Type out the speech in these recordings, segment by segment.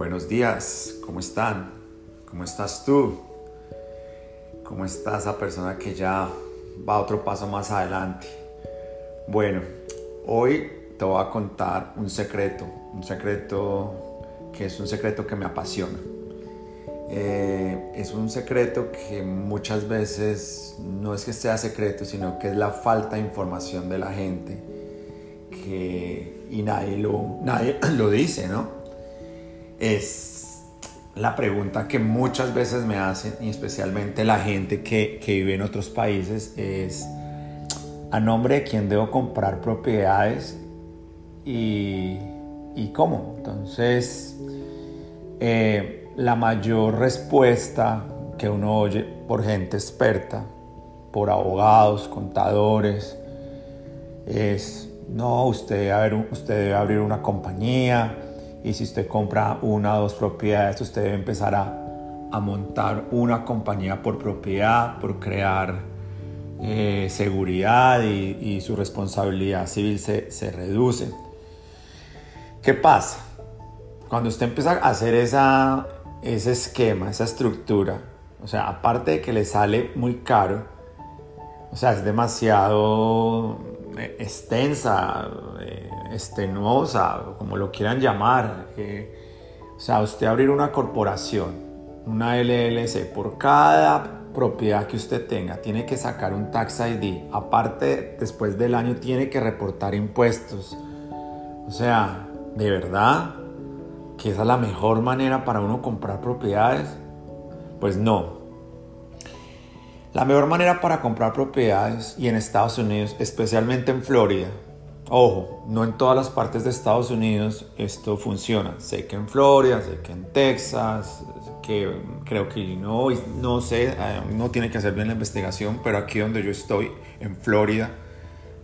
Buenos días, ¿cómo están? ¿Cómo estás tú? ¿Cómo está esa persona que ya va otro paso más adelante? Bueno, hoy te voy a contar un secreto, un secreto que es un secreto que me apasiona. Eh, es un secreto que muchas veces no es que sea secreto, sino que es la falta de información de la gente que, y nadie lo, nadie lo dice, ¿no? Es la pregunta que muchas veces me hacen, y especialmente la gente que, vive en otros países, es a nombre de quién debo comprar propiedades y, cómo. Entonces, eh, la mayor respuesta que uno oye por gente experta, por abogados, contadores, es, no, usted usted debe abrir una compañía, y si usted compra una o dos propiedades, usted debe empezar a, montar una compañía por propiedad, por crear eh, seguridad y, su responsabilidad civil se, se, reduce. ¿Qué pasa? Cuando usted empieza a hacer esa, ese esquema, esa estructura, o sea, aparte de que le sale muy caro, o sea, es demasiado eh, extensa, eh, estenosa, como lo quieran llamar. o sea, usted abrir una corporación, una LLC, por cada propiedad que usted tenga, tiene que sacar un tax ID. Aparte, después del año tiene que reportar impuestos. O sea, de verdad que esa es la mejor manera para uno comprar propiedades. Pues no, la mejor manera para comprar propiedades y en Estados Unidos, especialmente en Florida, ojo, no en todas las partes de Estados Unidos esto funciona. Sé que en Florida, sé que en Texas, que creo que Illinois, no sé, eh, no tiene que hacer bien la investigación, pero aquí donde yo estoy, en Florida,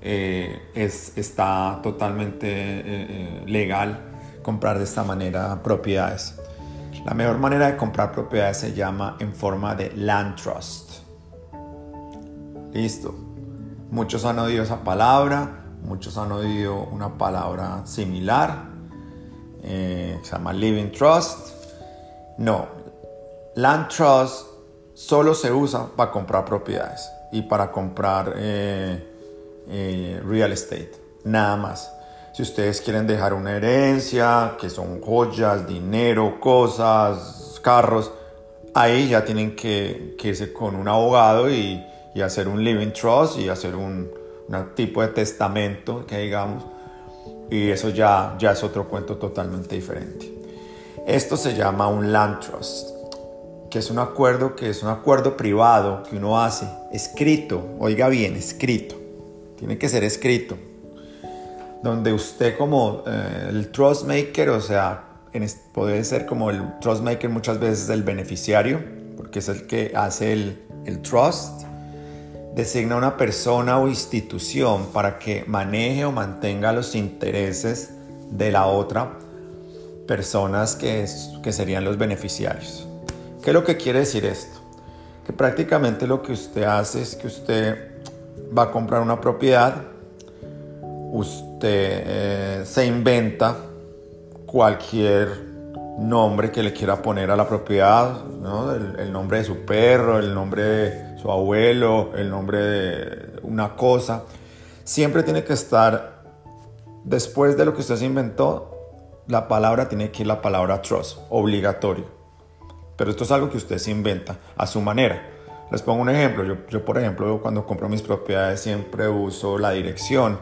eh, es, está totalmente eh, legal comprar de esta manera propiedades. La mejor manera de comprar propiedades se llama en forma de land trust. Listo. Muchos han oído esa palabra, muchos han oído una palabra similar, eh, se llama Living Trust. No, Land Trust solo se usa para comprar propiedades y para comprar eh, eh, real estate, nada más. Si ustedes quieren dejar una herencia, que son joyas, dinero, cosas, carros, ahí ya tienen que irse con un abogado y, y hacer un living trust y hacer un, tipo de testamento que digamos y eso ya, ya es otro cuento totalmente diferente. Esto se llama un land trust, que es un acuerdo que es un acuerdo privado que uno hace, escrito, oiga bien, escrito, tiene que ser escrito, donde usted como eh, el trust maker, o sea, puede ser como el trust maker muchas veces el beneficiario, porque es el que hace el, el trust, designa una persona o institución para que maneje o mantenga los intereses de la otra personas que, que serían los beneficiarios. ¿Qué es lo que quiere decir esto? Que prácticamente lo que usted hace es que usted va a comprar una propiedad, usted eh, se inventa cualquier nombre que le quiera poner a la propiedad, el, el nombre de su perro, el nombre de su abuelo, el nombre de una cosa. Siempre tiene que estar, después de lo que usted se inventó, la palabra tiene que ir la palabra trust, obligatorio. Pero esto es algo que usted se inventa a su manera. Les pongo un ejemplo. Yo, por ejemplo, cuando compro mis propiedades siempre uso la dirección.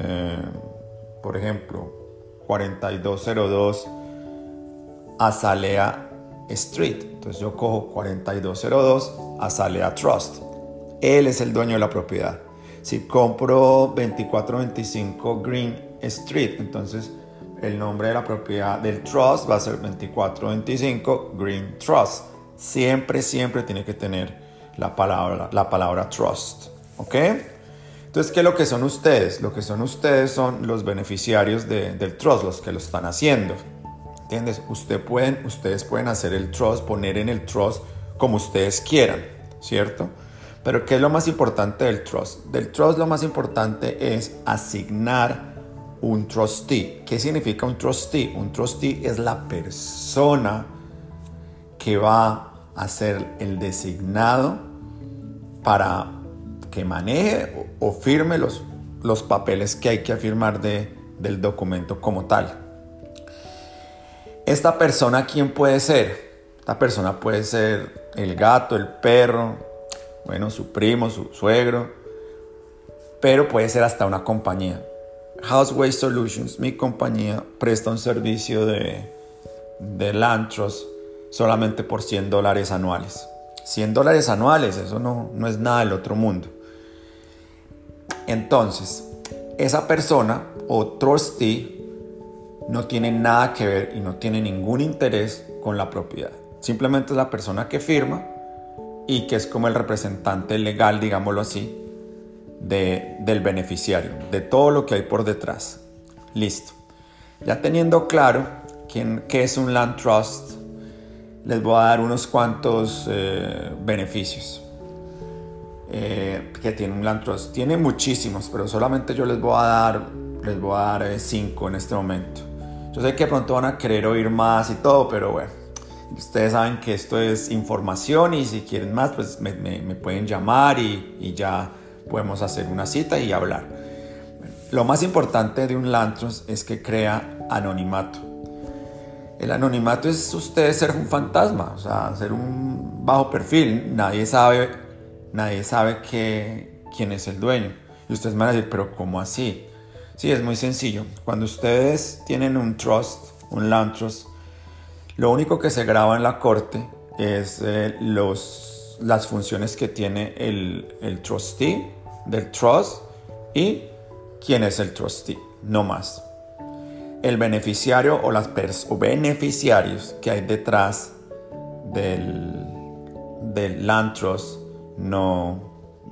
Eh, por ejemplo, 4202 Azalea Street. Entonces yo cojo 4202 Azalea Trust. Él es el dueño de la propiedad. Si compro 2425 Green Street, entonces el nombre de la propiedad del trust va a ser 2425 Green Trust. Siempre, siempre tiene que tener la palabra, la palabra trust. ¿Ok? Entonces, ¿qué es lo que son ustedes? Lo que son ustedes son los beneficiarios del trust, los que lo están haciendo. ¿Entiendes? Usted pueden, ustedes pueden hacer el trust, poner en el trust como ustedes quieran, ¿cierto? Pero ¿qué es lo más importante del trust? Del trust lo más importante es asignar un trustee. ¿Qué significa un trustee? Un trustee es la persona que va a ser el designado para que maneje o, firme los, los papeles que hay que firmar de, del documento como tal. Esta persona, ¿quién puede ser? Esta persona puede ser el gato, el perro, bueno, su primo, su suegro, pero puede ser hasta una compañía. Houseway Solutions, mi compañía, presta un servicio de, de Lantros solamente por 100 dólares anuales. 100 dólares anuales, eso no, no es nada del otro mundo. Entonces, esa persona o trustee no tiene nada que ver y no tiene ningún interés con la propiedad. Simplemente es la persona que firma y que es como el representante legal, digámoslo así, de, del beneficiario, de todo lo que hay por detrás. Listo. Ya teniendo claro quién, qué es un land trust, les voy a dar unos cuantos eh, beneficios eh, que tiene un land trust. Tiene muchísimos, pero solamente yo les voy a dar, les voy a dar eh, cinco en este momento. Yo sé que pronto van a querer oír más y todo, pero bueno, ustedes saben que esto es información y si quieren más, pues me, pueden llamar y, y ya podemos hacer una cita y hablar. Lo más importante de un Lantros es que crea anonimato. El anonimato es usted ser un fantasma, o sea, ser un bajo perfil. Nadie sabe, nadie sabe que, quién es el dueño. Y ustedes me van a decir, pero ¿cómo así? Sí, es muy sencillo. Cuando ustedes tienen un trust, un land trust, lo único que se graba en la corte es eh, los, las funciones que tiene el, el trustee del trust y quién es el trustee, no más. El beneficiario o las beneficiarios que hay detrás del, del land trust no,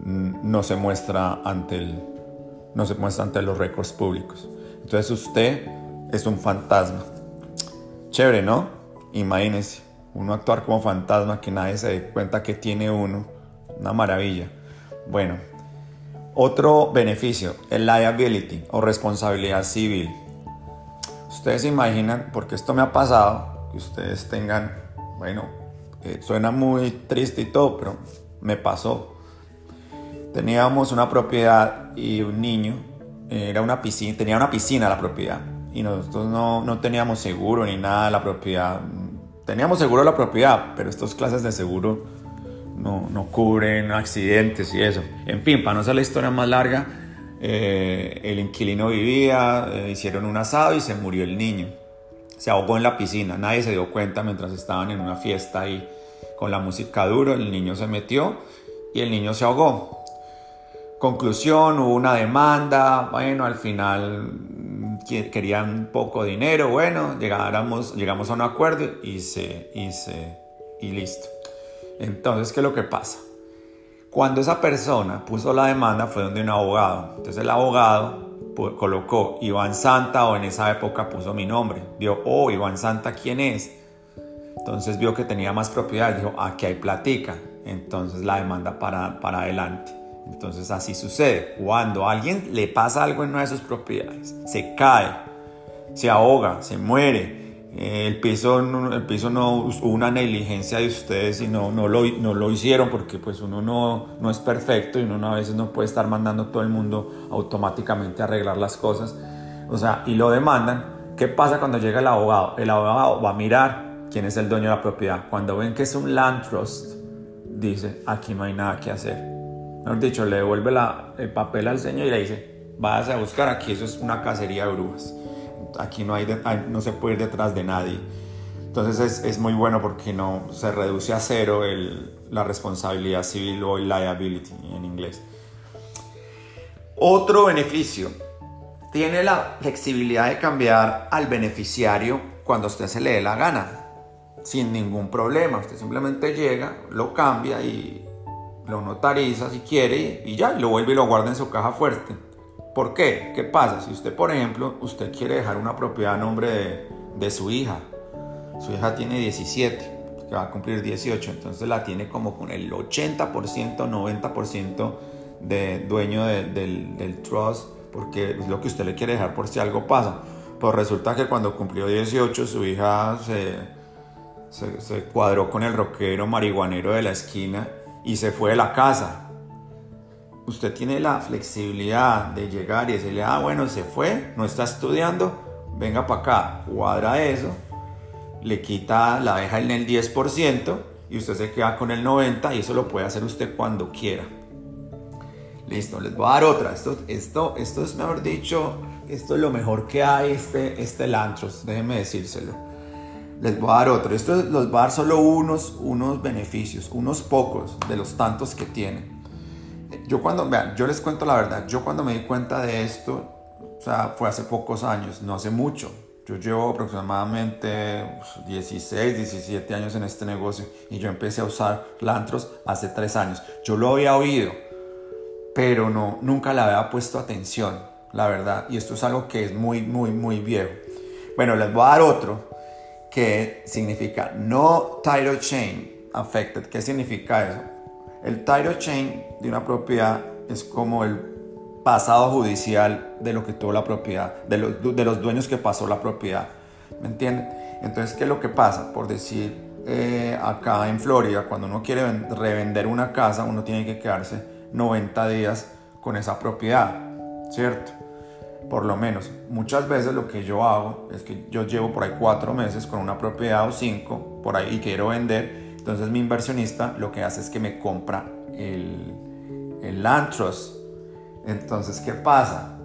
no se muestra ante el, no se muestra ante los récords públicos. Entonces usted es un fantasma. Chévere, ¿no? Imagínense, uno actuar como fantasma que nadie se dé cuenta que tiene uno. Una maravilla. Bueno, otro beneficio, el liability o responsabilidad civil. Ustedes imaginan, porque esto me ha pasado, que ustedes tengan, bueno, eh, suena muy triste y todo, pero me pasó. Teníamos una propiedad y un niño, era una piscina, tenía una piscina la propiedad y nosotros no, no teníamos seguro ni nada de la propiedad. Teníamos seguro de la propiedad, pero estas clases de seguro no, no cubren accidentes y eso. En fin, para no hacer la historia más larga, eh, el inquilino vivía, eh, hicieron un asado y se murió el niño. Se ahogó en la piscina, nadie se dio cuenta mientras estaban en una fiesta ahí con la música duro, el niño se metió y el niño se ahogó. Conclusión, hubo una demanda, bueno, al final querían poco dinero, bueno, llegamos, llegamos a un acuerdo y, se, y, se, y listo. Entonces, ¿qué es lo que pasa? Cuando esa persona puso la demanda fue donde un abogado. Entonces el abogado colocó Iván Santa o en esa época puso mi nombre. Vio, oh, Iván Santa, ¿quién es? Entonces vio que tenía más propiedad. Dijo, aquí hay platica. Entonces la demanda para, para adelante. Entonces así sucede. Cuando a alguien le pasa algo en una de sus propiedades, se cae, se ahoga, se muere, el piso, el piso no hubo una negligencia de ustedes y no, no, lo, no lo hicieron porque pues uno no, no es perfecto y uno a veces no puede estar mandando a todo el mundo automáticamente a arreglar las cosas. O sea, y lo demandan. ¿Qué pasa cuando llega el abogado? El abogado va a mirar quién es el dueño de la propiedad. Cuando ven que es un land trust, dice, aquí no hay nada que hacer. Mejor dicho, le devuelve el papel al señor y le dice, váyase a buscar aquí, eso es una cacería de brujas aquí no, hay, no se puede ir detrás de nadie. Entonces es, muy bueno porque no se reduce a cero la responsabilidad civil o liability en inglés. Otro beneficio, tiene la flexibilidad de cambiar al beneficiario cuando usted se le dé la gana, sin ningún problema. Usted simplemente llega, lo cambia y lo notariza si quiere y ya, lo vuelve y lo guarda en su caja fuerte. ¿Por qué? ¿Qué pasa? Si usted, por ejemplo, usted quiere dejar una propiedad a nombre de, su hija, su hija tiene 17, que va a cumplir 18, entonces la tiene como con el 80%, 90% de dueño del, trust porque es lo que usted le quiere dejar por si algo pasa. Pues resulta que cuando cumplió 18 su hija se, se, se cuadró con el rockero marihuanero de la esquina y se fue de la casa. Usted tiene la flexibilidad de llegar y decirle, ah, bueno, se fue, no está estudiando, venga para acá, cuadra eso, le quita, la deja en el 10% y usted se queda con el 90% y eso lo puede hacer usted cuando quiera. Listo, les voy a dar otra. Esto, esto, esto es mejor dicho, esto es lo mejor que hay, este, este Lantros, déjenme decírselo. Les voy a dar otro. Esto los va a dar solo unos, unos beneficios, unos pocos de los tantos que tiene. Yo cuando, vean, yo les cuento la verdad, yo cuando me di cuenta de esto, o sea, fue hace pocos años, no hace mucho. Yo llevo aproximadamente 16, 17 años en este negocio y yo empecé a usar Lantros hace 3 años. Yo lo había oído, pero no, nunca le había puesto atención, la verdad. Y esto es algo que es muy, muy, muy viejo. Bueno, les voy a dar otro que significa no title chain affected. ¿Qué significa eso? El title chain de una propiedad es como el pasado judicial de lo que tuvo la propiedad, de los, de los dueños que pasó la propiedad. ¿Me entienden? Entonces, ¿qué es lo que pasa? Por decir, eh, acá en Florida, cuando uno quiere revender una casa, uno tiene que quedarse 90 días con esa propiedad, ¿cierto? Por lo menos. Muchas veces lo que yo hago es que yo llevo por ahí cuatro meses con una propiedad o cinco por ahí y quiero vender. Entonces mi inversionista lo que hace es que me compra el, el. Entonces, ¿qué pasa?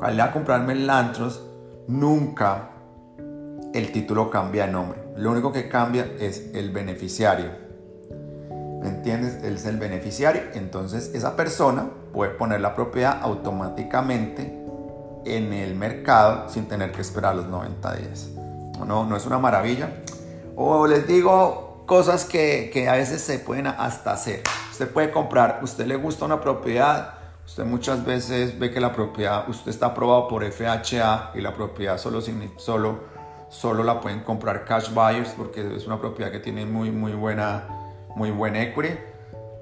Al a comprarme el Lantros, nunca el título cambia de nombre. Lo único que cambia es el beneficiario. ¿Me entiendes? Él es el beneficiario. Entonces esa persona puede poner la propiedad automáticamente en el mercado sin tener que esperar los 90 días. No, no es una maravilla. O les digo cosas que, que a veces se pueden hasta hacer. Usted puede comprar, usted le gusta una propiedad, usted muchas veces ve que la propiedad, usted está aprobado por FHA y la propiedad solo, solo, solo la pueden comprar cash buyers porque es una propiedad que tiene muy, muy buena muy buen equity.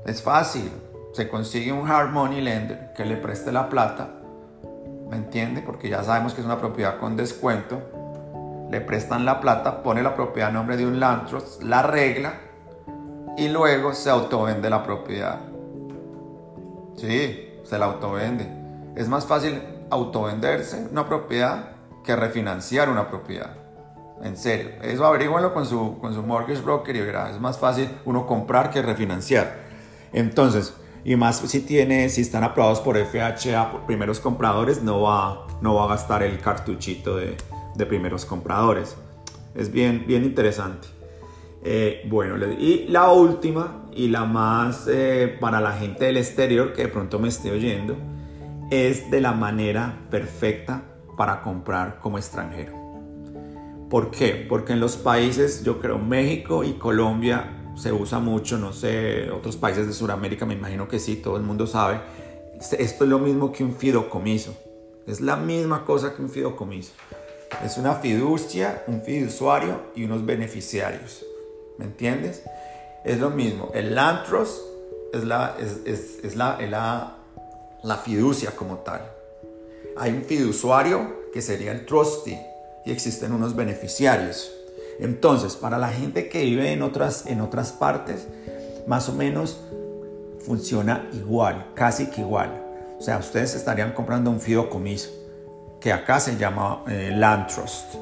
Es fácil. Se consigue un hard money lender que le preste la plata. ¿Me entiende? Porque ya sabemos que es una propiedad con descuento. Le prestan la plata, pone la propiedad a nombre de un land trust, la regla y luego se autovende la propiedad. Sí, se la autovende. Es más fácil autovenderse una propiedad que refinanciar una propiedad. En serio, eso averígüenlo con su, con su mortgage broker y verá, es más fácil uno comprar que refinanciar. Entonces, y más si tiene, si están aprobados por FHA, por primeros compradores, no va, no va a gastar el cartuchito de, de primeros compradores. Es bien, bien interesante. Eh, bueno, y la última y la más eh, para la gente del exterior que de pronto me esté oyendo, es de la manera perfecta para comprar como extranjero. ¿Por qué? Porque en los países, yo creo, México y Colombia se usa mucho, no sé, otros países de Sudamérica me imagino que sí, todo el mundo sabe. Esto es lo mismo que un fideicomiso. Es la misma cosa que un fideicomiso. Es una fiducia, un fiduciario y unos beneficiarios. ¿Me entiendes? Es lo mismo. El Lantros es la, es, es, la, la, la fiducia como tal. Hay un fiduciario que sería el trustee y existen unos beneficiarios. Entonces, para la gente que vive en otras, en otras partes, más o menos funciona igual, casi que igual. O sea, ustedes estarían comprando un fideicomiso, que acá se llama eh, Land Trust.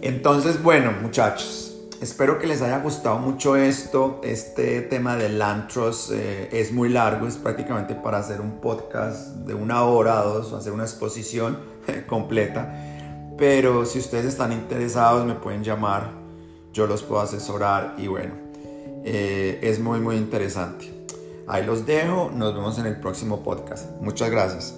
Entonces, bueno, muchachos, espero que les haya gustado mucho esto. Este tema del Land Trust eh, es muy largo, es prácticamente para hacer un podcast de una hora o dos, hacer una exposición completa. Pero si ustedes están interesados me pueden llamar, yo los puedo asesorar y bueno, eh, es muy muy interesante. Ahí los dejo, nos vemos en el próximo podcast. Muchas gracias.